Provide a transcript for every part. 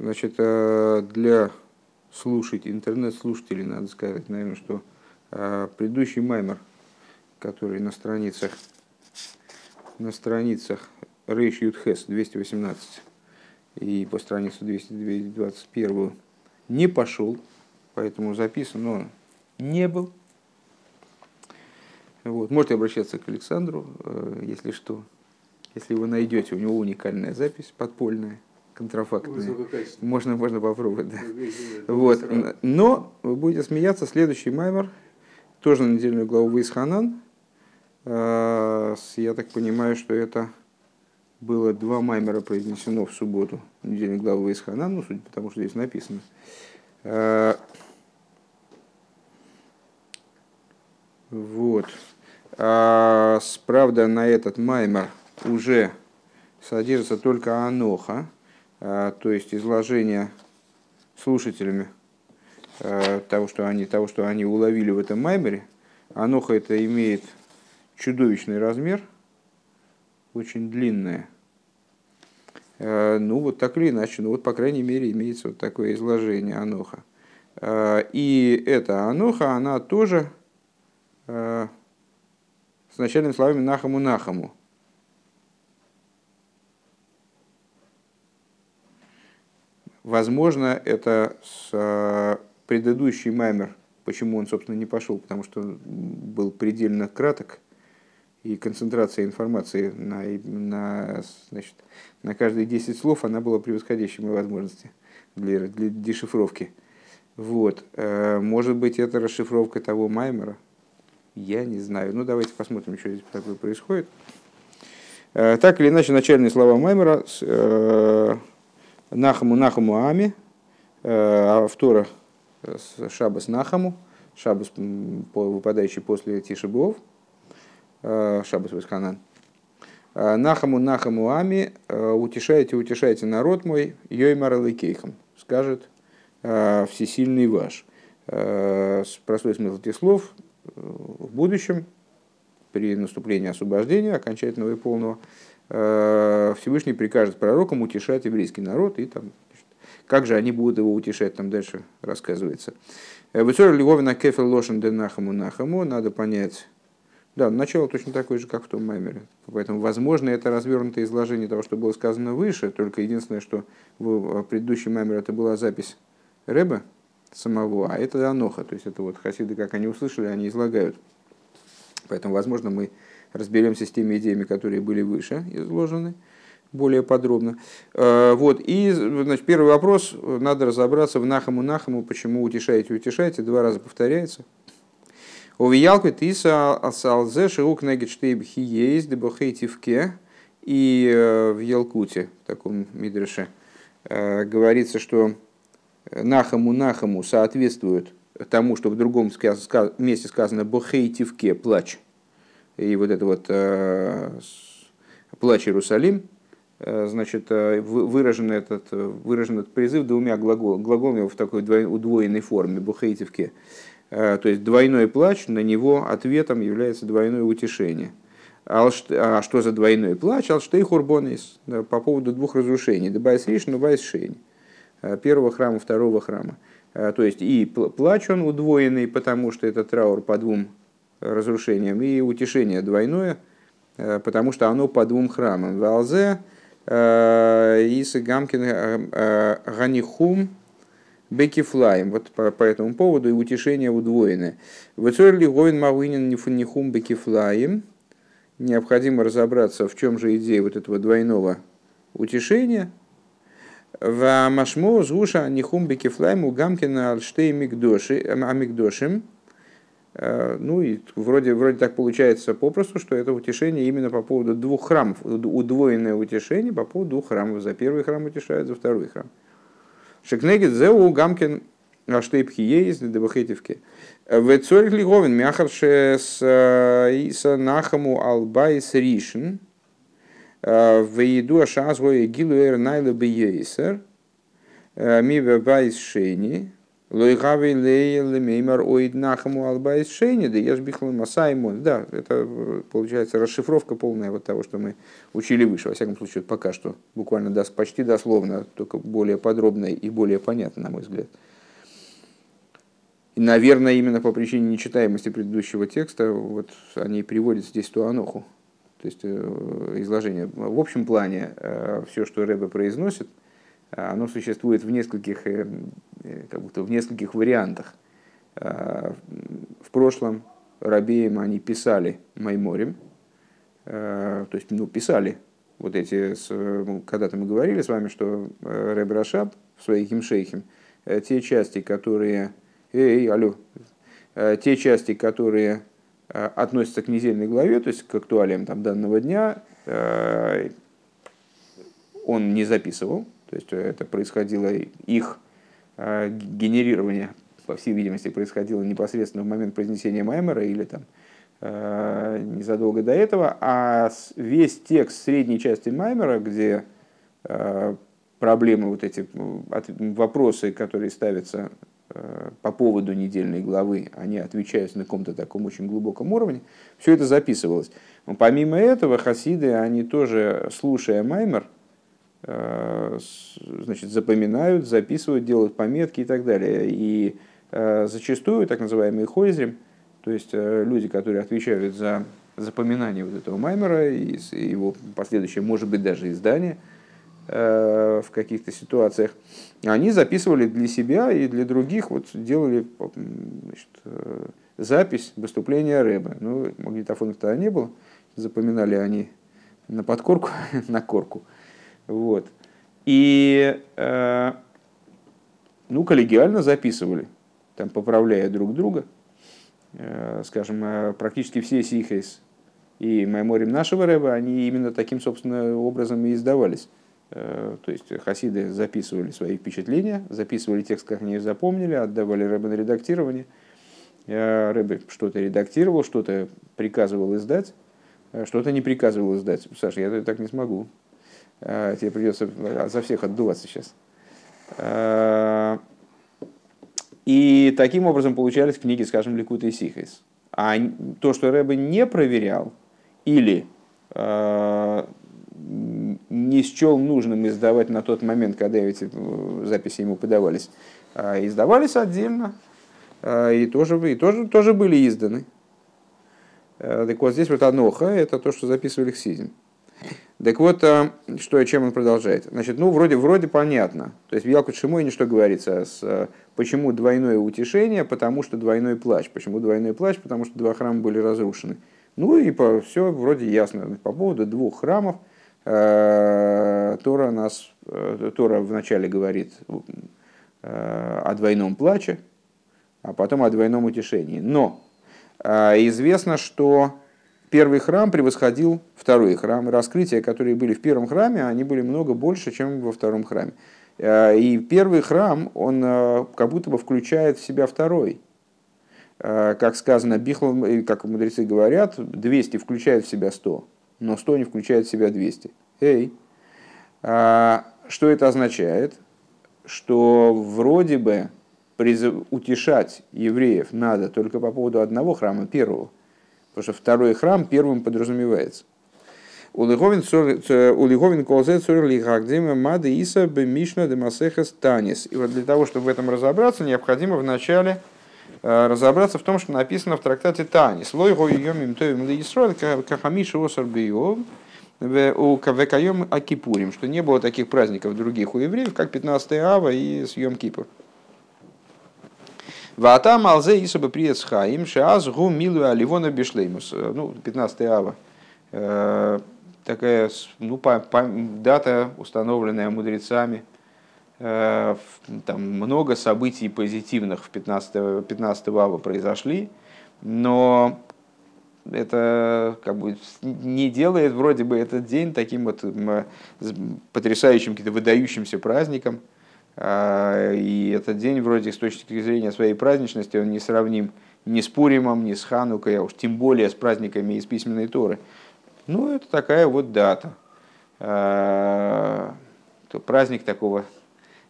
Значит, э, для слушать интернет-слушателей надо сказать, наверное, что э, предыдущий маймер, который на страницах на страницах Рейш Ютхес 218 и по страницу 221 не пошел, поэтому записан он не был. Вот. Можете обращаться к Александру, э, если что. Если вы найдете, у него уникальная запись подпольная, контрафактная. Можно, можно попробовать, да. Вот. Но вы будете смеяться, следующий маймер, тоже на недельную главу Вейсханан. Э, я так понимаю, что это было два маймера произнесено в субботу, недельной главы Вейсханан, ну, судя по тому, что здесь написано. Э, вот. А, правда, на этот маймер уже содержится только аноха, а, то есть изложение слушателями а, того, что они, того, что они уловили в этом маймере. Аноха это имеет чудовищный размер, очень длинное. Ну, вот так или иначе, ну вот, по крайней мере, имеется вот такое изложение Аноха. И эта Аноха, она тоже с начальными словами Нахаму Возможно, это с предыдущий маймер, почему он, собственно, не пошел, потому что был предельно краток, и концентрация информации на, на, значит, на каждые 10 слов она была превосходящей моей возможности для, для дешифровки. Вот. Э, может быть, это расшифровка того Маймера, я не знаю. Ну, давайте посмотрим, что здесь такое происходит. Э, так или иначе, начальные слова Маймера э, נחמו נחמו עמי, э, автора שבת נחמו, שבת, выпадающий после תשעה באב, שבת ואתחנן. נחמו נחמו עמי, утешайте, утешайте народ мой, יאמר אלקיכם, скажет всесильный ваш. Простой смысл этих слов в будущем, при наступлении освобождения окончательного и полного, э, Всевышний прикажет пророкам утешать еврейский народ, и там, как же они будут его утешать, там дальше рассказывается. Э, Высор Львовина кефел лошен де нахаму надо понять, да, начало точно такое же, как в том маймере. Поэтому, возможно, это развернутое изложение того, что было сказано выше, только единственное, что в предыдущем маймере это была запись Рэба, самого, а это Аноха. То есть это вот хасиды, как они услышали, они излагают. Поэтому, возможно, мы разберемся с теми идеями, которые были выше изложены более подробно. Э, вот. И значит, первый вопрос, надо разобраться в Нахаму Нахаму, почему утешаете, утешаете, два раза повторяется. Овиялку тиса асалзе ширук негечтейб хиейс дебохейтивке. И э, в Елкуте, в таком мидреше, э, говорится, что нахаму нахаму соответствует тому, что в другом месте сказано бохейтивке плач. И вот это вот э, плач Иерусалим, э, значит, э, выражен этот, выражен этот призыв двумя глаголами, глаголами в такой удвоенной форме, бухейтивке. То есть двойной плач, на него ответом является двойное утешение. А что за двойной плач? על שתי חורבנות по поводу двух разрушений. דבית ראשון, דבית שני. Первого храма, второго храма. То есть и плач он удвоенный, потому что это траур по двум разрушениям, и утешение двойное, э, потому что оно по двум храмам. ועל זה הוא גם כן הניחום בכפליים. Вот по, по этому поводу и утешение удвоенное. Выцорли Говин Мауинин Нихум Бекифлаем. Необходимо разобраться, в чем же идея вот этого двойного утешения – в Машмо Зуша Нихум Бекифлайму Гамкина Альштей Амигдошим. Э, ну и вроде, вроде так получается попросту, что это утешение именно по поводу двух храмов, удвоенное утешение по поводу двух храмов. За первый храм утешают, за второй храм. Шекнегит Зеу Гамкин Альштей Пхиеис Дебахетевке. В Цорих Лиговин Мяхарше с э, Нахаму Албайс Ришин. В еду ашазгой гилуэр найла бейсер ми байс шейни Лойгави леймеймар оид нахаму албайс шейни, да ешь бихлы масаймон. Да, это получается расшифровка полная вот того, что мы учили выше. Во всяком случае, пока что буквально даст почти дословно, только более подробно и более понятно, на мой взгляд. И, наверное, именно по причине нечитаемости предыдущего текста вот они приводят здесь ту аноху, то есть э, изложение. В общем плане э, все, что Рэбе произносит – оно существует в нескольких, э, э, как будто в нескольких вариантах. В прошлом Рабеем они писали Майморем, а, то есть ну, писали вот эти, ну, когда-то мы говорили с вами, что э, Рэб Рашаб в своих имшейхим, те части, которые, эй, алло, те части, которые относятся к недельной главе, то есть к актуалиям там, данного дня, он не записывал, то есть это происходило их а, генерирование, по всей видимости, происходило непосредственно в момент произнесения Маймера или там незадолго до этого, а весь текст средней части Маймера, где проблемы, вот эти вопросы, которые ставятся по поводу недельной главы, они отвечают на каком-то таком очень глубоком уровне, все это записывалось. Помимо этого, хасиды, они тоже, слушая Маймер, Э, значит, запоминают, записывают, делают пометки и так далее. И э, зачастую так называемые хойзрим, то есть э, люди, которые отвечают за запоминание вот этого маймера и его последующее, может быть, даже издание в каких-то ситуациях, они записывали для себя и для других, вот делали значит, запись выступления Рэба. Ну, магнитофонов тогда не было, запоминали они на подкорку, на корку. Вот. И э, ну, коллегиально записывали, там, поправляя друг друга. Э, скажем, э, практически все сихейс и меморим нашего рэба, они именно таким, собственно, образом и издавались. Э, то есть хасиды записывали свои впечатления, записывали текст, как они запомнили, отдавали рэбе на редактирование. Э, что-то редактировал, что-то приказывал издать, э, что-то не приказывал издать. Саша, я так не смогу. Э, тебе придется за всех отдуваться сейчас. Э, и таким образом получались книги, скажем, Ликута и Сихайс. А то, что Рэбе не проверял или э, не счел нужным издавать на тот момент, когда эти записи ему подавались, издавались отдельно и тоже, и тоже, тоже были изданы. Так вот здесь вот Аноха, это то, что записывали Хсизин. Так вот, э, что, чем он продолжает. Значит, ну, вроде, вроде понятно. То есть в Ялкут Шимойне что говорится? С, э, почему двойное утешение? Потому что двойной плач. Почему двойной плач? Потому что два храма были разрушены. Ну и по, все вроде ясно. По поводу двух храмов э, Тора, нас, э, Тора вначале говорит о двойном плаче, а потом о двойном утешении. Но известно, что первый храм превосходил второй храм. Раскрытия, которые были в первом храме, они были много больше, чем во втором храме. Э, и первый храм, он э, как будто бы включает в себя второй. Э, как сказано, Бихл, как мудрецы говорят, 200 включает в себя 100, но 100 не включает в себя 200. Эй! Что это означает? Что вроде бы утешать евреев надо только по поводу одного храма, первого – Потому что второй храм первым подразумевается. Улиговин колзе цур лихагдима мады иса бы мишна де масехас танис. И вот для того, чтобы в этом разобраться, необходимо вначале э, разобраться в том, что написано в трактате Танис. Лойго йом им тоим ли Исроэль кахамиша осар биов у кавекайом акипурим, что не было таких праздников других у евреев, как 15 ава и съем Кипур. Ватам алзе исаба приец хаим шаз гу милу аливона бишлеймус. Э, ну, 15 ава. Э, такая ну, по, по, дата, установленная мудрецами. Э, там много событий позитивных в 15, 15 ава произошли, но это как бы не делает вроде бы этот день таким вот потрясающим, каким-то выдающимся праздником. А, и этот день вроде с точки зрения своей праздничности он не сравним ни с Пуримом, ни с Ханукой, а уж тем более с праздниками из письменной Торы. Ну, это такая вот дата. А, то праздник такого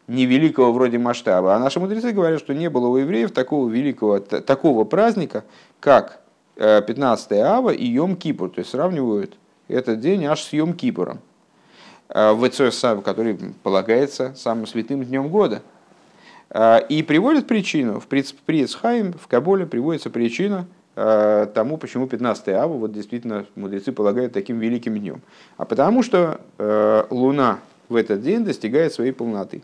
невеликого вроде масштаба. А наши мудрецы говорят, что не было у евреев такого великого, такого праздника, как 15 ава и Йом Кипур. То есть сравнивают этот день аж с Йом Кипуром, который полагается самым святым днем года. И приводят причину, в Прицхайм, в Каболе приводится причина тому, почему 15 ава вот действительно мудрецы полагают таким великим днем. А потому что Луна в этот день достигает своей полноты.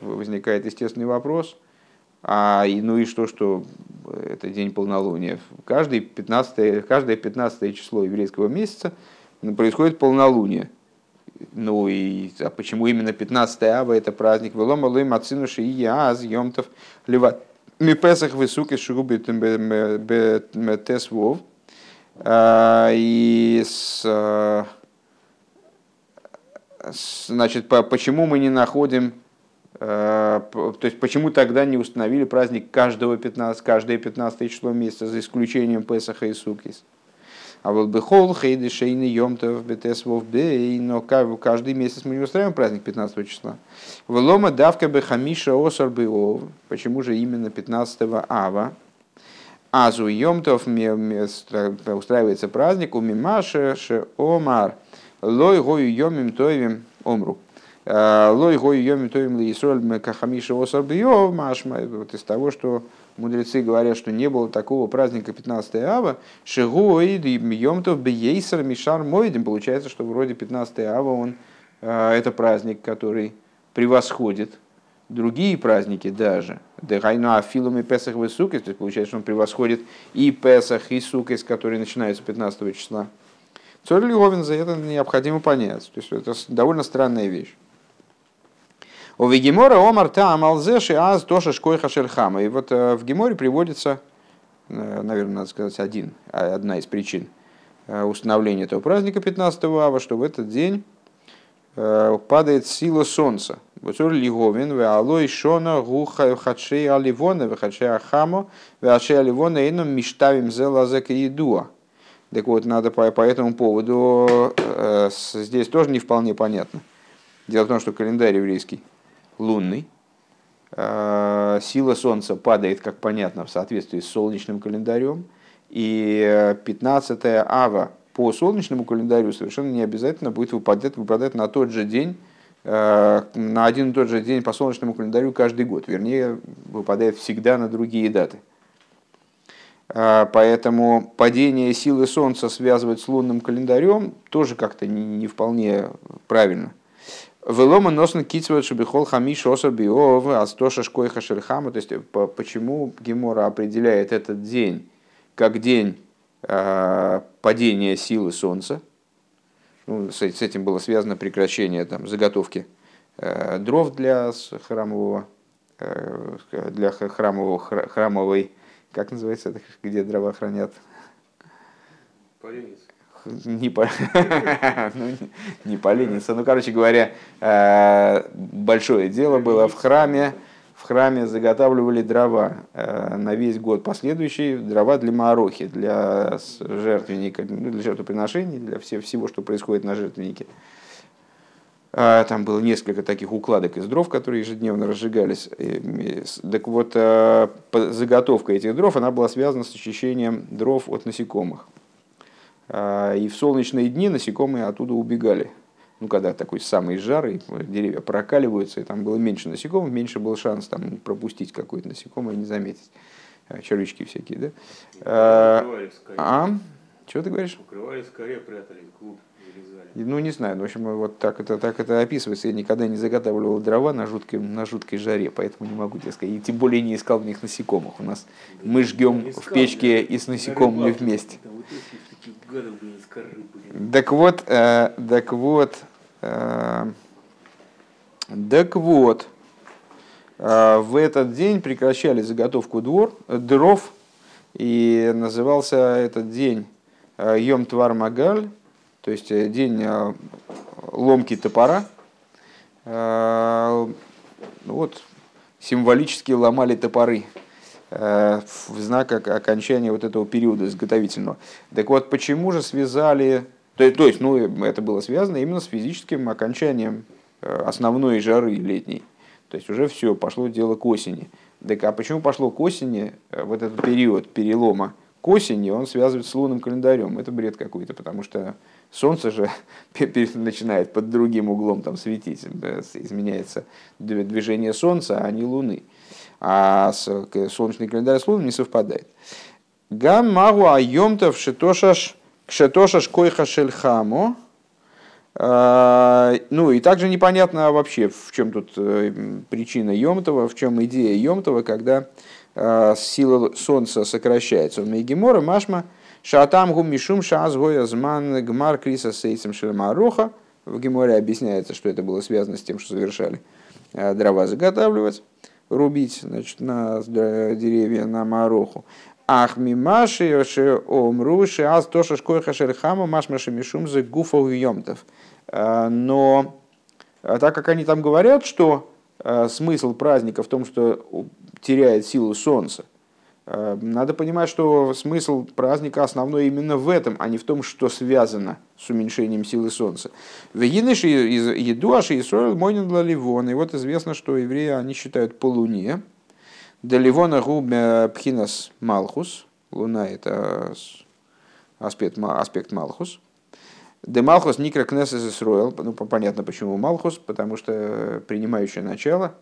Возникает естественный вопрос. А ну и что, что это день полнолуния? Каждый 15, каждое 15 число еврейского месяца происходит полнолуние. Ну и а почему именно 15 ава это праздник? Велома лой мацинуши и яаз йомтов лива. Ми песах высуки шугубит тес вов. И с значит, по, почему мы не находим, э, то есть почему тогда не установили праздник каждого 15, каждое 15 число месяца, за исключением Песаха и Сукис? А вот бы хол, хейды, шейны, йомтов, бетес, бей, но каждый месяц мы не устраиваем праздник 15 числа. Влома давка бы хамиша осар беов. Почему же именно 15 ава? Азу йомтов устраивается праздник у мимаша ше омар – Лой гою йомим тоевим омру. Э, лой гою йомим тоевим лиисроль кахамиша осар бьев машма. Вот из того, что мудрецы говорят, что не было такого праздника 15 ава, шигуид йомтов бейсер мишар мойдем. Получается, что вроде 15 ава он э, это праздник, который превосходит другие праздники даже. Дегайну афилами Песах и Сукис, то есть получается, что он превосходит и Песах, и Сукис, которые начинаются 15 числа. Цорь Льговин за это необходимо понять. То есть это довольно странная вещь. У Вегемора Омар Та Малзеши Аз Тоша Шкойха Шельхама. И вот э, в Геморе приводится, э, наверное, надо сказать, один, а, одна из причин э, установления этого праздника 15 ава, что в этот день падает сила солнца. Бацур лиговин, ве алой шона гуха хачей аливона, ве хачей ахамо, ве хачей аливона, ином миштавим зела едуа. Так вот, надо по, по этому поводу здесь тоже не вполне понятно. Дело в том, что календарь еврейский лунный, э, сила Солнца падает, как понятно, в соответствии с солнечным календарем, и 15 ава по солнечному календарю совершенно не обязательно будет выпадать, выпадать на тот же день, э, на один и тот же день по солнечному календарю каждый год. Вернее, выпадает всегда на другие даты. А, поэтому падение силы Солнца связывать с лунным календарем тоже как-то не вполне правильно. Велома носно кицват шабихол хамиш осар биов астоша шкойха шерхама. То есть почему Гемора определяет этот день как день падения силы Солнца? Ну, с этим было связано прекращение там, заготовки э, дров для храмового, э, для храмового, храмовой как называется это, где дрова хранят? Поленница. Не, по... ну, не поленница. Ну, короче говоря, э, большое дело было в храме. В храме заготавливали дрова э, на весь год последующий, дрова для маорохи, для жертвенника, ну, для жертвоприношений, для всего, что происходит на жертвеннике. А, там было несколько таких укладок из дров, которые ежедневно разжигались. Так вот, а, заготовка этих дров она была связана с очищением дров от насекомых. А, и в солнечные дни насекомые оттуда убегали. Ну, когда такой самый жар, и деревья прокаливаются, и там было меньше насекомых, меньше был шанс там, пропустить какое-то насекомое и не заметить. Червячки всякие, да? А? Чего ты говоришь? Укрывали скорее, прятали клуб. Ну, не знаю, в общем, вот так это, так это описывается. Я никогда не заготавливал дрова на жуткой, на жуткой жаре, поэтому не могу тебе сказать. И тем более не искал в них насекомых. У нас мы жгем в печке и с насекомыми вместе. Так вот, э, так вот, э, так вот, э, в этот день прекращали заготовку двор, дров, и назывался этот день э, Йом Твар Магаль, то есть э, день э, ломки топора. Э, вот, символически ломали топоры в знак окончания вот этого периода изготовительного. Так вот, почему же связали То есть, ну, это было связано именно с физическим окончанием основной жары летней. То есть уже все, пошло дело к осени. Так а почему пошло к осени, вот этот период перелома к осени, он связывает с лунным календарем? Это бред какой-то, потому что Солнце же начинает под другим углом там светить, изменяется движение Солнца, а не Луны. А солнечный календарь с Луной не совпадает. Гам магу айомтов шетошаш кшетошаш койха шельхамо. А, ну и также непонятно вообще, в чем тут э, причина Йомтова, в чем идея Йомтова, когда сила Солнца сокращается. У Мегемора Машма Шатам гум мишум шазгоя зман гмар криса сейцем шермаруха. В Геморе объясняется, что это было связано с тем, что завершали э, дрова заготавливать, рубить значит, на деревья на мароху. Ах мимаши омруши аз тоша шкойха шерхама машмаши мишум за гуфов йомтов. Э, но э, так как они там говорят, что смысл праздника в том, что теряет силу солнца, Э, надо понимать, что смысл праздника основной именно в этом, а не в том, что связано с уменьшением силы Солнца. В Единыши еду аши Исроил мойнин для Ливона. И вот известно, что евреи они считают по луне. Для Ливона губ пхинас Малхус. Луна это аспект, аспект Малхус. Де Малхус Никра Кнесес Исроил. Ну, понятно, почему Малхус, потому что принимающее начало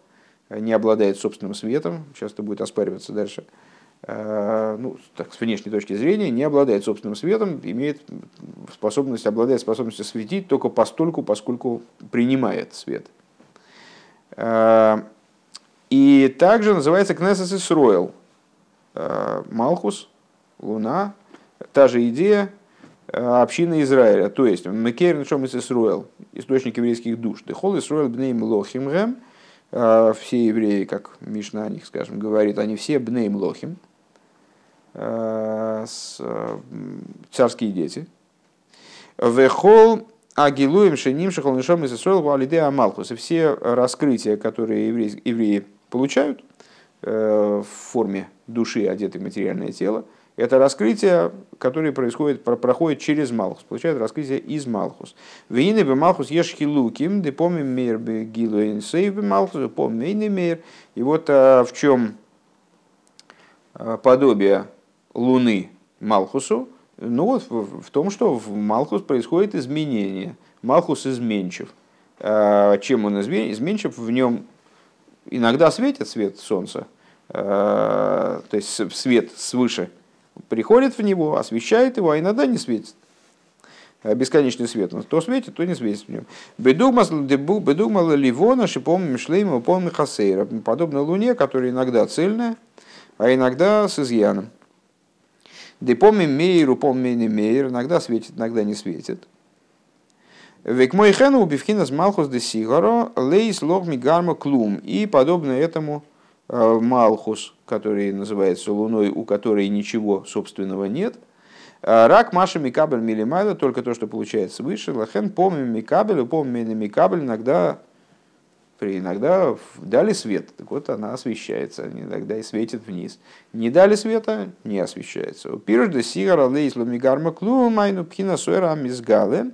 не обладает собственным светом. Часто будет оспариваться дальше. Э, ну, так, с внешней точки зрения, не обладает собственным светом, имеет способность, обладает способностью светить только постольку, поскольку принимает свет. Э, и также называется Кнессес Исроил. Э, Малхус, Луна, та же идея, община Израиля, то есть Мекерин Шом Исроил, источник еврейских душ. Дехол Исроил Бнейм Лохимгем, все евреи, как Мишна о них, скажем, говорит, они все Бнейм Лохим, Э, э, царские дети. Вехол агилуем шеним шахал нишом из валиде амалхус. И все раскрытия, которые евреи, евреи получают э, в форме души, одетой в материальное тело, это раскрытие, которое происходит, проходит через Малхус, получает раскрытие из Малхус. Вейны бы Малхус ешхи луким, да помним мир бы гилу сейв бы Малхус, помним мир. И вот в чем подобие Луны Малхусу, ну вот в, том, что в Малхус происходит изменение. Малхус изменчив. А, чем он изменчив? В нем иногда светит свет солнца, а, то есть свет свыше приходит в него, освещает его, а иногда не светит. А, бесконечный свет. То светит, то не светит в нем. Бедугмал Ливона, Шипом, Шлейма, Пом, Хасейра. Подобно Луне, которая иногда цельная, а иногда с изъяном. Депомим мейру, помни мейр, иногда светит, иногда не светит. Век мой хену убивхина с малхус де сигаро, лейс лог мигарма клум. И подобно этому малхус, который называется луной, у которой ничего собственного нет, э, Рак Маша Микабель Милимайла, только то, что получается выше. Лахен помним Микабель, помним Микабель, иногда иногда дали свет, так вот она освещается, иногда и светит вниз. Не дали света, не освещается. Пирожда сигара мигарма клу майну пхина суэра мизгале.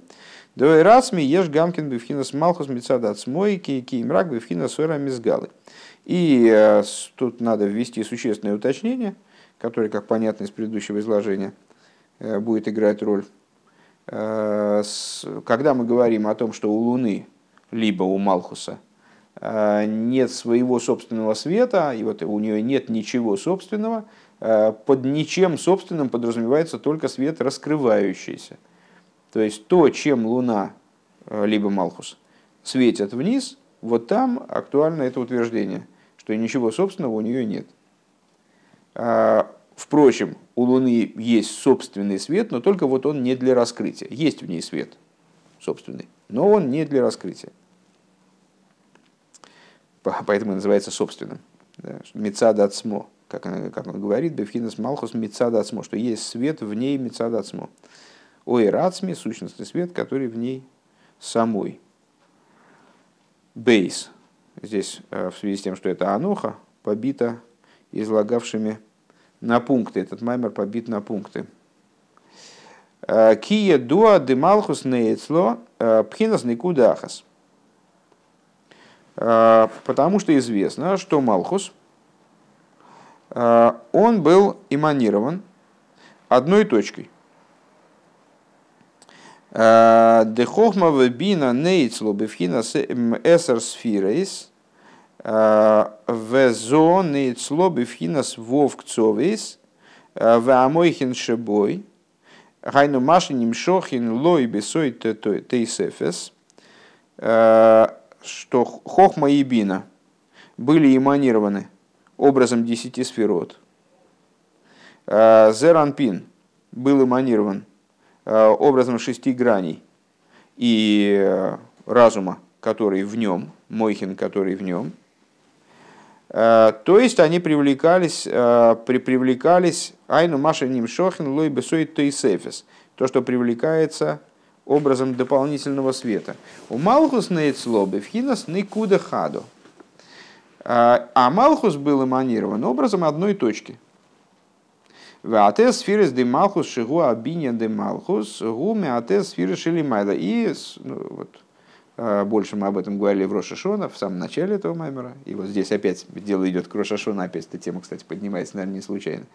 Давай раз ми ешь гамкин бифхина смалхус мецадат смой ки мрак бифхина суэра мизгалы. И э, тут надо ввести существенное уточнение, которое, как понятно из предыдущего изложения, э, будет играть роль. Э, когда мы говорим о том, что у Луны либо у Малхуса – нет своего собственного света, и вот у нее нет ничего собственного, под ничем собственным подразумевается только свет раскрывающийся. То есть то, чем Луна, либо Малхус, светят вниз, вот там актуально это утверждение, что ничего собственного у нее нет. Впрочем, у Луны есть собственный свет, но только вот он не для раскрытия. Есть в ней свет собственный, но он не для раскрытия поэтому называется собственным. Мецад ацмо, как, он, как он говорит, бефхинас малхус мецад ацмо, что есть свет в ней мецад ацмо. Ой, рацми, сущностный свет, который в ней самой. Бейс. Здесь э, в связи с тем, что это аноха, побита излагавшими на пункты. Этот маймер побит на пункты. Кия дуа де малхус нейцло пхинас никудахас. Потому что известно, что Малхус, он был эманирован одной точкой. Дехохма вебина нейцло бифхина эсер сфирейс везо нейцло бифхина вовкцовейс ваамойхин шебой гайну машиним шохин лой бесой тейсефес что хохма и бина были эманированы образом десяти сферот. Зеранпин был эманирован Э, образом шести граней и э, разума, который в нем, Мойхин, который в нем. Э, то есть они привлекались, при, привлекались Айну Маша Нимшохин Лой Бесой Тейсефис, то, что привлекается образом дополнительного света. У Малхус Нейцлобы в Никуда Хаду. А Малхус был эманирован образом одной точки – Ватес сфирис де малхус шигу абиня де малхус гуми атес сфирис шелимайда. И ну, вот, больше мы об этом говорили в Рошашона, в самом начале этого маймера. И вот здесь опять дело идет к Рошашона, опять эта тема, кстати, поднимается, наверное, не случайно.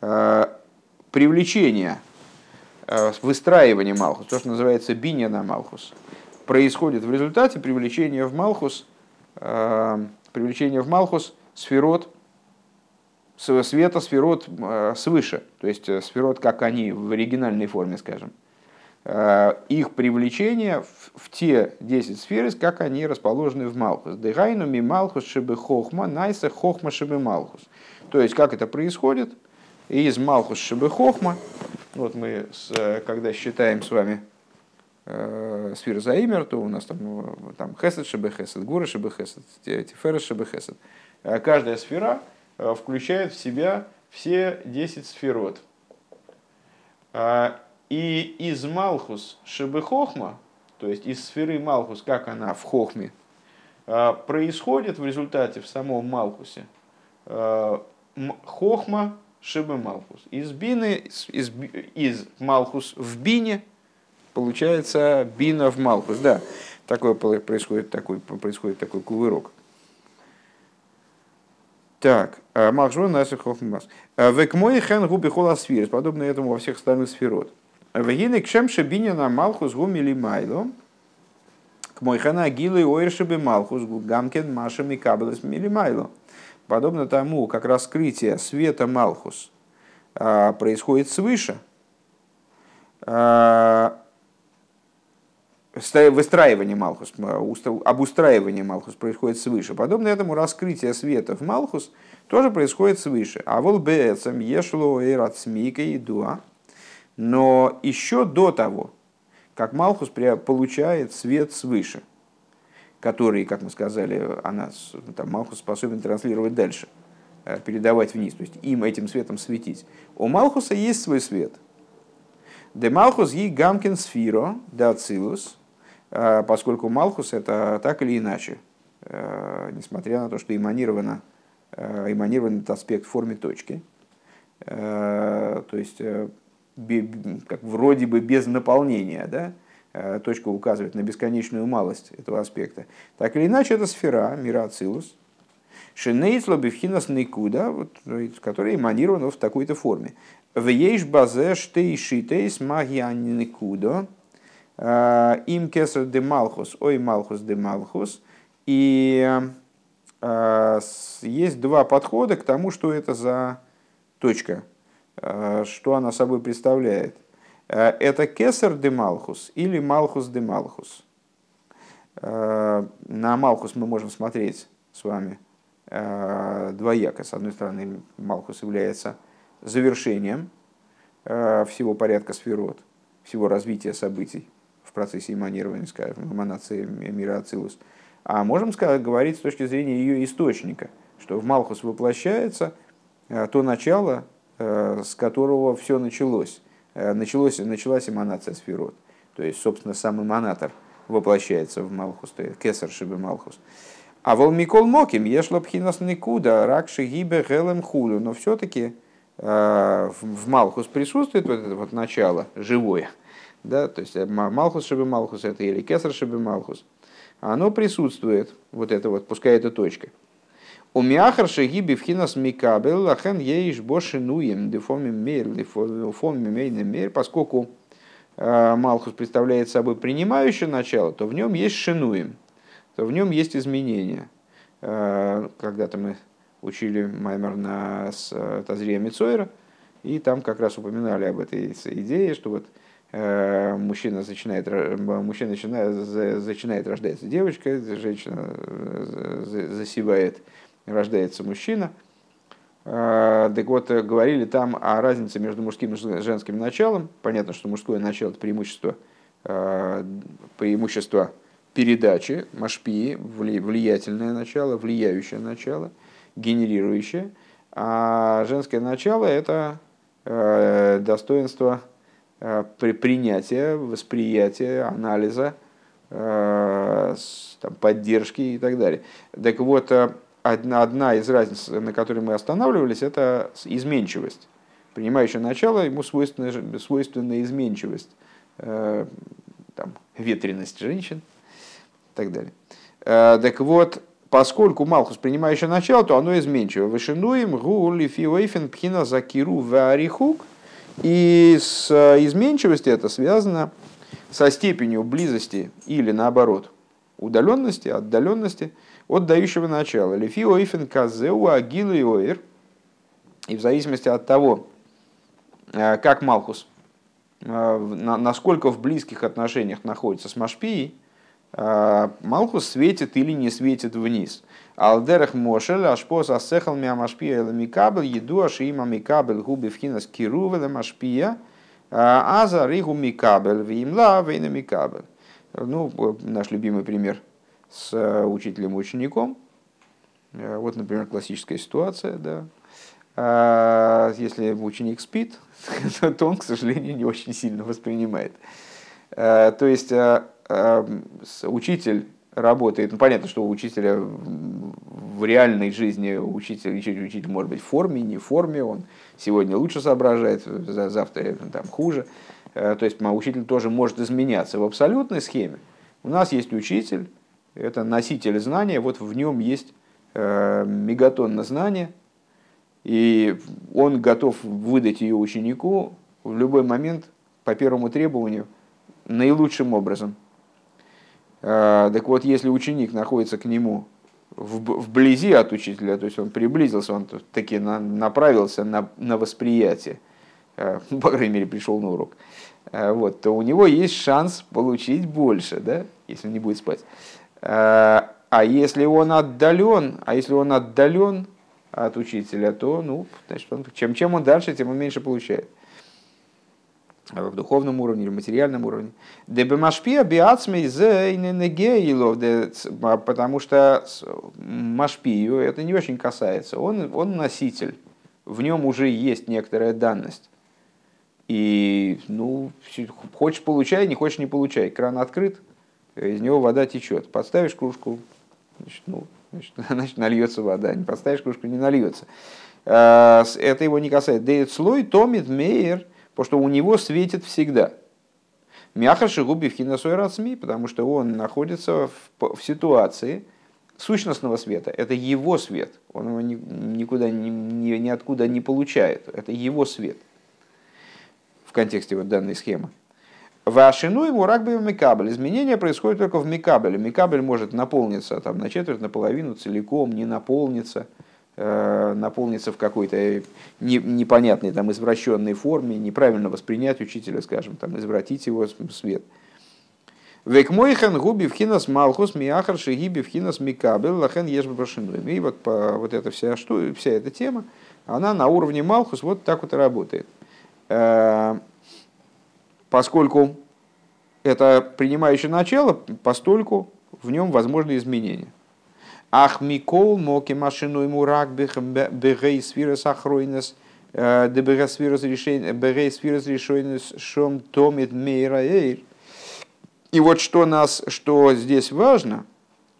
А, привлечение, а, выстраивание Малхус, то, что называется биня на Малхус, происходит в результате привлечения в Малхус, привлечения в Малхус сферот, света сферот э, свыше, то есть э, сферот, как они в оригинальной форме, скажем. Э, их привлечение в те 10 сфер, как они расположены в Малхус. Дегайну ми Малхус шибы хохма, найса хохма шибы Малхус. То есть, как это происходит? Из Малхус шибы хохма, вот мы, когда считаем с вами сфер Заимер, то у нас там, там хесед шибы хесед, гуры шибы хесед, тиферес шибы хесед. Каждая сфера Э, включает в себя все 10 сферот. А, и из Малхус Шебехохма, то есть из сферы Малхус, как она в Хохме, а, происходит в результате в самом Малхусе а, Хохма Шебе Малхус. Из Бины, из, из Малхус в Бине получается Бина в Малхус. Да, такое происходит такой, происходит такой кувырок. Так, э, Махжон. Э, Век мой хен губи холасфирс, подобно этому во всех остальных сферот. Вегины кшем шебиня на Малхус гумили майло. К мой хена гилы ойршебе Малхус гамкен машами кабелес милимайло. Подобно тому, как раскрытие света Малхус э, происходит свыше, выстраивание Малхус, обустраивание Малхус происходит свыше. Подобно этому раскрытие света в Малхус тоже происходит свыше. А вол бецам ешло эйрацмика и дуа. Но еще до того, как Малхус получает свет свыше, который, как мы сказали, она, там, Малхус способен транслировать дальше, э, передавать вниз, то есть им этим светом светить. У Малхуса есть свой свет. Де Малхус yi гамкин сфиро, да ацилус, а, поскольку Малхус это так или иначе, э, несмотря на то, что эманировано, э, эманирован этот аспект в форме точки, э, то есть как вроде бы без наполнения, да, точка указывает на бесконечную малость этого аспекта. Так или иначе, это сфера, мира Ацилус, Шинейцло бифхинас никуда, вот, который эманирован в такой-то форме. В ейш базе штей шитейс магия никуда, им кесар де малхус, ой малхус де малхус. И э, есть два подхода к тому, что это за точка, что она собой представляет. Это кесар де малхус или малхус де малхус. На малхус мы можем смотреть с вами двояко. С одной стороны, малхус является завершением всего порядка сферот, всего развития событий в процессе эманирования, скажем, эманации мира Ацилус. А можем сказать, говорить с точки зрения ее источника, что в Малхус воплощается э, то начало, э, с которого все началось. Э, началось началась эманация сферот. То есть, собственно, сам эманатор воплощается в Малхус, то есть кесар шибы Малхус. А вол Микол Моким, ешло пхинас никуда, ракши гибе гелем хулю. Но все-таки в Малхус присутствует вот это вот начало живое, да, то есть Малхус Шебе Малхус это или Кесар Шебе Малхус, оно присутствует, вот это вот, пускай это точка. У Миахар Шагиби Вхинас Микабел Лахен Еиш Бошинуем Дефоми Мейр Дефоми Мейна Мейр, поскольку Малхус представляет собой принимающее начало, то в нем есть шинуем, то в нем есть изменения. Когда-то мы учили Маймер на Тазрия Мицойра, и там как раз упоминали об этой идее, что вот Э, мужчина начинает, мужчина начинает, начинает рождается девочка, женщина э, засевает, рождается мужчина. Э, так вот, говорили там о разнице между мужским и женским началом. Понятно, что мужское начало – это преимущество, преимущество передачи, машпии, влиятельное начало, влияющее начало, генерирующее. А женское начало – это достоинство Э, при принятия, восприятия, анализа, э, поддержки и так далее. Так вот, э, одна, одна из разниц, на которой мы останавливались, это изменчивость. Принимающее начало, ему свойственна, свойственна изменчивость, там, ветренность женщин и так далее. Так вот, поскольку Малхус принимающее начало, то оно изменчиво. Вышинуем гу лифиоэйфен пхина закиру варихук – и с э, изменчивостью это связано со степенью близости или наоборот удаленности, отдаленности от дающего начала. Лефи ойфен казеу агилу и оир. И в зависимости от того, э, как Малхус, э, насколько в близких отношениях находится с Машпией, Малхус светит или не светит вниз. Алдерах Мошель, Ашпос Асехал Миамашпия Микабель, еду Ашима Микабель Губи Вхинас Кирува Машпия, Аза Ригу Микабель, Вимла Вейна Микабель. Ну, наш любимый пример с э, учителем и учеником. Э, вот, например, классическая ситуация, да. А, если ученик спит, то он, к сожалению, не очень сильно воспринимает. Э, то есть учитель работает. Ну, понятно, что у учителя в реальной жизни учитель, учитель может быть в форме, не в форме, он сегодня лучше соображает, завтра там хуже. То есть учитель тоже может изменяться. В абсолютной схеме у нас есть учитель, это носитель знания, вот в нем есть э, мегатонна знания, и он готов выдать ее ученику в любой момент по первому требованию наилучшим образом – а, так вот, если ученик находится к нему вблизи от учителя, то есть он приблизился, он таки направился на, на восприятие, а, по крайней мере, пришел на урок, вот, то у него есть шанс получить больше, да, если он не будет спать. А если он отдален, а если он отдален от учителя, то, ну, значит, он, чем, чем он дальше, тем он меньше получает в духовном уровне или материальном уровне. Дебемашпия биацмей потому что машпию это не очень касается. Он, он носитель, в нем уже есть некоторая данность. И, ну, хочешь получай, не хочешь не получай. Кран открыт, из него вода течет. Подставишь кружку, значит, ну, значит, значит нальется вода. Не подставишь кружку, не нальется. А, это его не касается. Дейт слой томит мейер – потому что у него светит всегда. Мяха шигуби в хинасой потому что он находится в, в ситуации сущностного света. Это его свет. Он его ни, никуда, ни, ни, ниоткуда не получает. Это его свет в контексте вот данной схемы. Вашину ему ракби в микабель. Изменение происходит только в микабеле. Микабель может наполниться там, на четверть, наполовину, целиком, не наполниться – Э, наполнится в какой-то непонятной, там, извращенной форме, неправильно воспринять учителя, скажем, там, извратить его свет. Век мой хан губи в хинас малхус миахар шигиби в хинас микабел лахен ешб башинуем. И вот, по, вот эта вся, что, вся эта тема, она на уровне малхус вот так вот и работает. Поскольку это принимающее начало, постольку в нем возможны изменения. Ах микол моки машину ему рак бегей сфирос ахройнес э, де бегей сфирос решойнес шом томит мейра И вот что, нас, что здесь важно,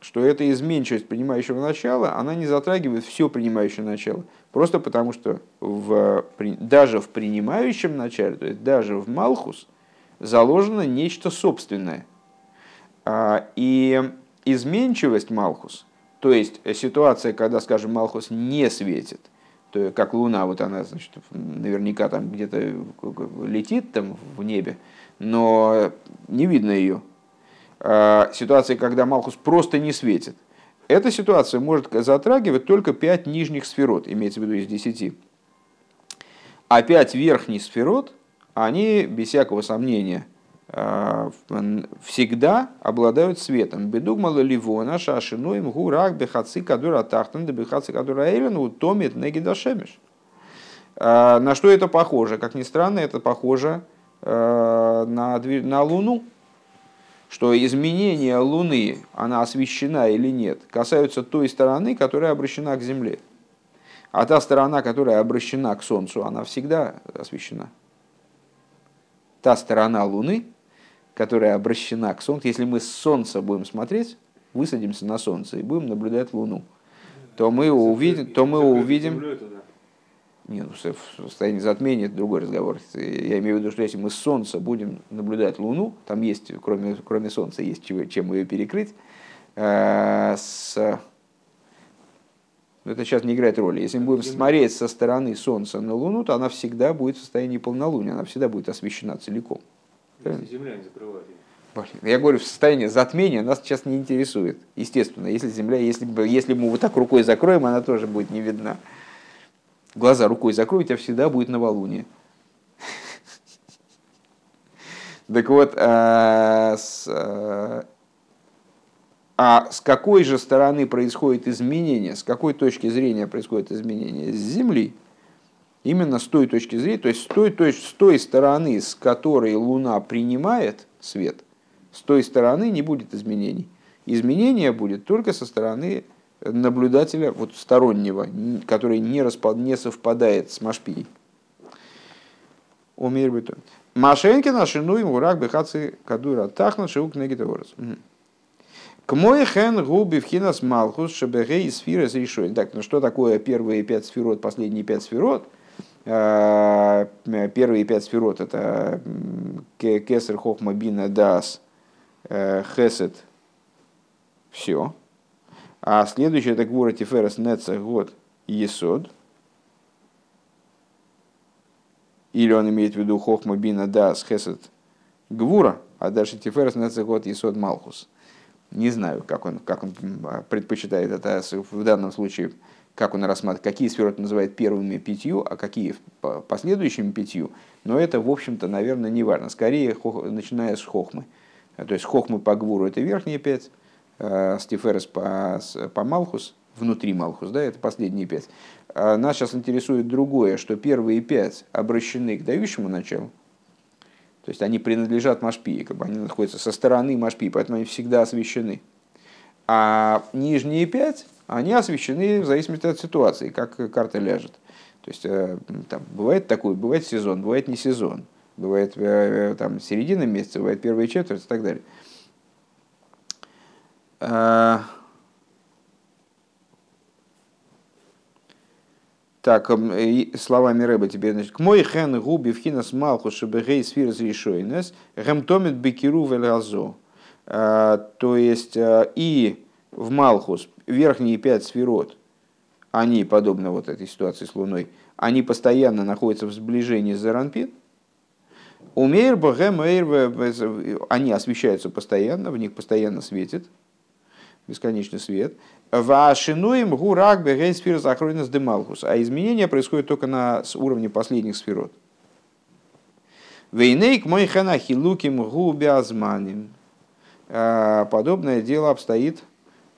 что эта изменчивость принимающего начала, она не затрагивает все принимающее начало. Просто потому, что в, даже в принимающем начале, то есть даже в Малхус, заложено нечто собственное. А, и изменчивость Малхус, то есть ситуация, когда, скажем, Малхус не светит, то как Луна, вот она, значит, наверняка там где-то летит там в небе, но не видно ее. А, ситуация, когда Малхус просто не светит – эта ситуация может затрагивать только пять нижних сферот, имеется в виду из десяти. А пять верхних сферот, они, без всякого сомнения, э, всегда обладают светом. Бедугмала ливона, шашиноем, гурак, бехаци, кадура тахтан, бехаци, кадура эйлен, утомит, негидашемиш. Э, на что это похоже? Как ни странно, это похоже э, на, на Луну, что изменение Луны, она освещена или нет, касаются той стороны, которая обращена к Земле. А та сторона, которая обращена к Солнцу, она всегда освещена. Та сторона Луны, которая обращена к Солнцу, если мы с Солнца будем смотреть, высадимся на Солнце и будем наблюдать Луну, то мы увидим, то мы увидим, не, ну, в состоянии затмения это другой разговор. Я имею в виду, что если мы с Солнца будем наблюдать Луну, там есть, кроме, кроме Солнца, есть чем ее перекрыть, э, с... это сейчас не играет роли. Если мы будем смотреть со стороны Солнца на Луну, то она всегда будет в состоянии полнолуния, она всегда будет освещена целиком. Если Земля не закрывает я говорю, в состоянии затмения нас сейчас не интересует. Естественно, если Земля, если, если мы вот так рукой закроем, она тоже будет не видна глаза рукой закрой, у тебя всегда будет новолуние. Так вот, а с, какой же стороны происходит изменение, с какой точки зрения происходит изменение? С Земли. Именно с той точки зрения, то есть с той, то есть с той стороны, с которой Луна принимает свет, с той стороны не будет изменений. Изменение будет только со стороны наблюдателя вот стороннего, который не, распад, не совпадает с Машпией. Умер бы то. Машенкина шинуем урак бехацы кадура тахна шиук негитаворос. К мой хен губи в хинас малхус шабеге и сфера с решой. Так, ну что такое первые пять сферот, последние пять сферот? А, первые пять сферот это кесар хохма бина дас э, хесет все. А следующее это гвора тиферес неца год есод. Или он имеет в виду хохма бина да с хесед гвура, а дальше тиферес неца год есод малхус. Не знаю, как он, как он предпочитает это в данном случае, как он рассматривает, какие сферы он называет первыми пятью, а какие последующими пятью. Но это, в общем-то, наверное, не важно. Скорее, начиная с хохмы. То есть хохмы по гвуру это верхние пять, Э, Стиферес по, по Малхус, внутри Малхус, да, это последние пять. А нас сейчас интересует другое, что первые пять обращены к дающему началу, то есть они принадлежат Машпии, как бы они находятся со стороны Машпии, поэтому они всегда освещены. А нижние пять, они освещены в зависимости от ситуации, как карта ляжет. То есть э, там, бывает такой, бывает сезон, бывает не сезон, бывает э, там, середина месяца, бывает первая четверть и так далее. Так, словами Рэба теперь, значит, к мой хен губи в хинас малху шебегей сфирс решойнес, гемтомит бекиру велазо. Э, то есть, э, и в Малхус верхние пять сферот, они, подобно вот этой ситуации с Луной, они постоянно находятся в сближении с Заранпин, Умейр они освещаются постоянно, в них постоянно светит, бесконечный свет. Вашинуем гурак бегейн сфера захоронен с демалхус. А изменения происходят только на уровне последних сферот. Вейнейк мой ханахи луким губязманим. А, подобное дело обстоит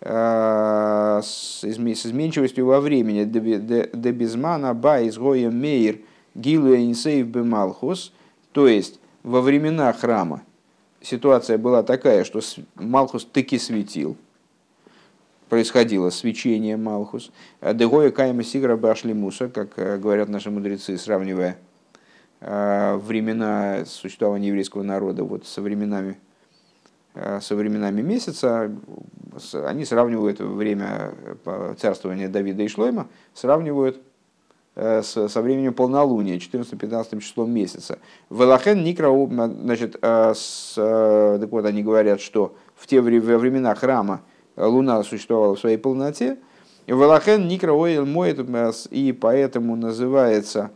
а, с изменчивостью во времени. Дебизмана ба изгоя мейр гилуя инсейв бемалхус. То есть во времена храма ситуация была такая, что Малхус таки светил, происходило свечение Малхус. Дегоя Кайма Сигра Башлимуса, как э, говорят наши мудрецы, сравнивая э, времена существования еврейского народа вот со временами, э, со временами месяца, они сравнивают время царствования Давида и Шлойма, сравнивают со временем полнолуния, 14-15 числом месяца. Велахен Никра, значит, с, так вот они говорят, что в те времена храма луна существовала в своей полноте, Велахен Никра Ойл Моет, и поэтому называется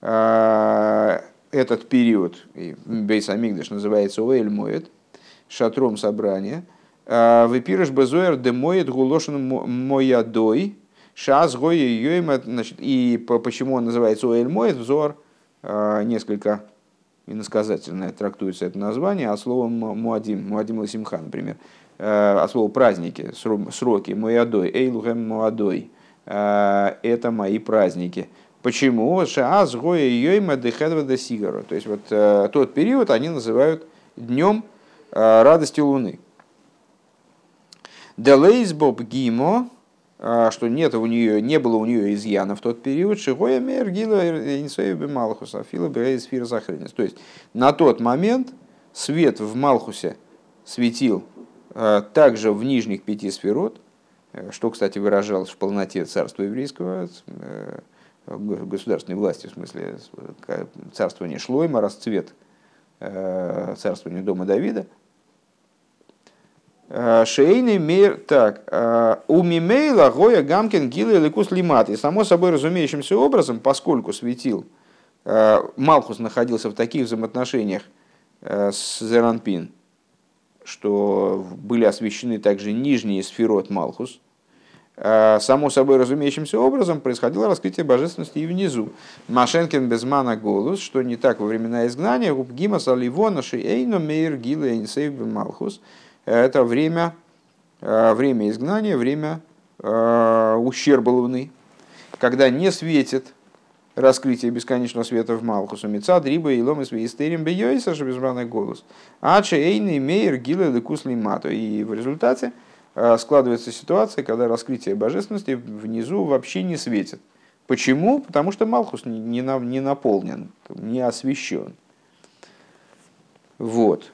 этот период, Бейс Амигдаш называется Оэль Моет, шатром собрания, выпирыш безоер де моет гулошен моядой, шаз гоя йойма, и почему он называется Оэль Моет, взор, несколько иносказательное трактуется это название, а словом Муадим, Муадим Ласимха, например, а слово праздники, сроки, Моядой, Эйлухем Муадой, это мои праздники. Почему? Шааз гоя йойма дехедва де сигаро. То есть вот э, тот период они называют днем э, радости Луны. Делейсбоб гимо, э, что нет у нее, не было у нее изъяна в тот период, шигоя мер гила инсоеби малхуса, фила сфира захренис. То есть на тот момент свет в Малхусе светил также в нижних пяти сферот, что, кстати, выражалось в полноте царства еврейского, государственной власти, в смысле царствования Шлойма, расцвет э, царствования дома Давида. Э, Шейный мир, так, э, у Мимейла Гоя Гамкин Гила Ликус Лимат. И само собой разумеющимся образом, поскольку светил, Малхус находился в таких взаимоотношениях с Зеранпин, что были освещены также нижние сферот Малхус – Э, само собой разумеющимся образом происходило раскрытие божественности и внизу. Машенкин без мана голос, что не так во времена изгнания, Губгима Саливона Шиэйно Мейр Гила Малхус. Это время, э, время изгнания, время э, ущерба Луны, когда не светит раскрытие бесконечного света в Малхусу. Мецад, Риба и Ломис Вейстерим Бейойса, безманный голос. А Чейный Мейер Гила Лекус Лимату. И в результате а, складывается ситуация, когда раскрытие божественности внизу вообще не светит. Почему? Потому что Малхус не, не, не наполнен, не освещен. Вот.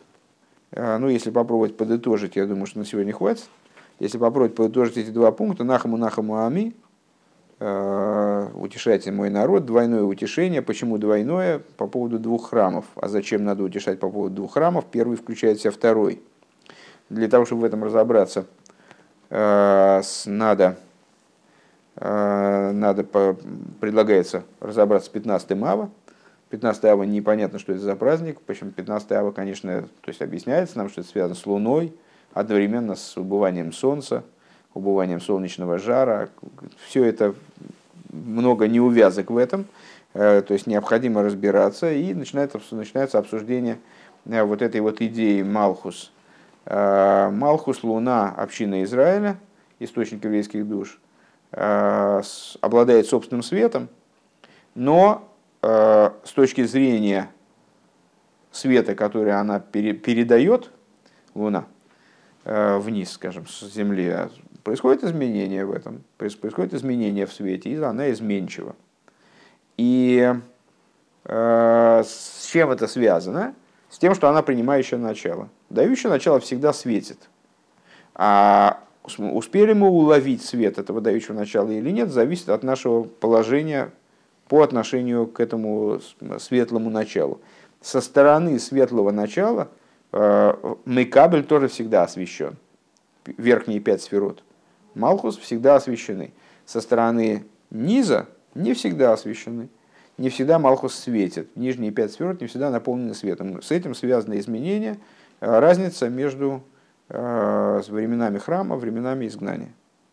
А, ну, если попробовать подытожить, я думаю, что на сегодня хватит. Если попробовать подытожить эти два пункта, Нахаму Нахаму Ами, утешайте мой народ, двойное утешение. Почему двойное? По поводу двух храмов. А зачем надо утешать по поводу двух храмов? Первый включает в себя второй. Для того, чтобы в этом разобраться, Э, надо, э, надо предлагается разобраться с 15 ава. 15 ава непонятно, что это за праздник. Причем 15 ава, конечно, то есть объясняется нам, что это связано с Луной, одновременно с убыванием Солнца, убыванием солнечного жара. Все это много неувязок в этом. Э, то есть необходимо разбираться, и начинается, начинается обсуждение вот этой вот идеи Малхус – Э, Малхус, Луна, община Израиля, источник еврейских душ, э, обладает собственным светом, но э, с точки зрения света, который она передает, Луна, вниз, скажем, с Земли, происходит изменение в этом, происходит изменение в свете, и она изменчива. И с чем это связано? С тем, что она принимающая начало. Дающее начало всегда светит. А успели мы уловить свет этого дающего начала или нет, зависит от нашего положения по отношению к этому светлому началу. Со стороны светлого начала э, Мейкабель тоже всегда освещен. Верхние пять сферот. Малхус всегда освещены. Со стороны низа не всегда освещены. Не всегда Малхус светит. Нижние пять сферот не всегда наполнены светом. С этим связаны изменения – разница между э, временами храма, временами изгнания.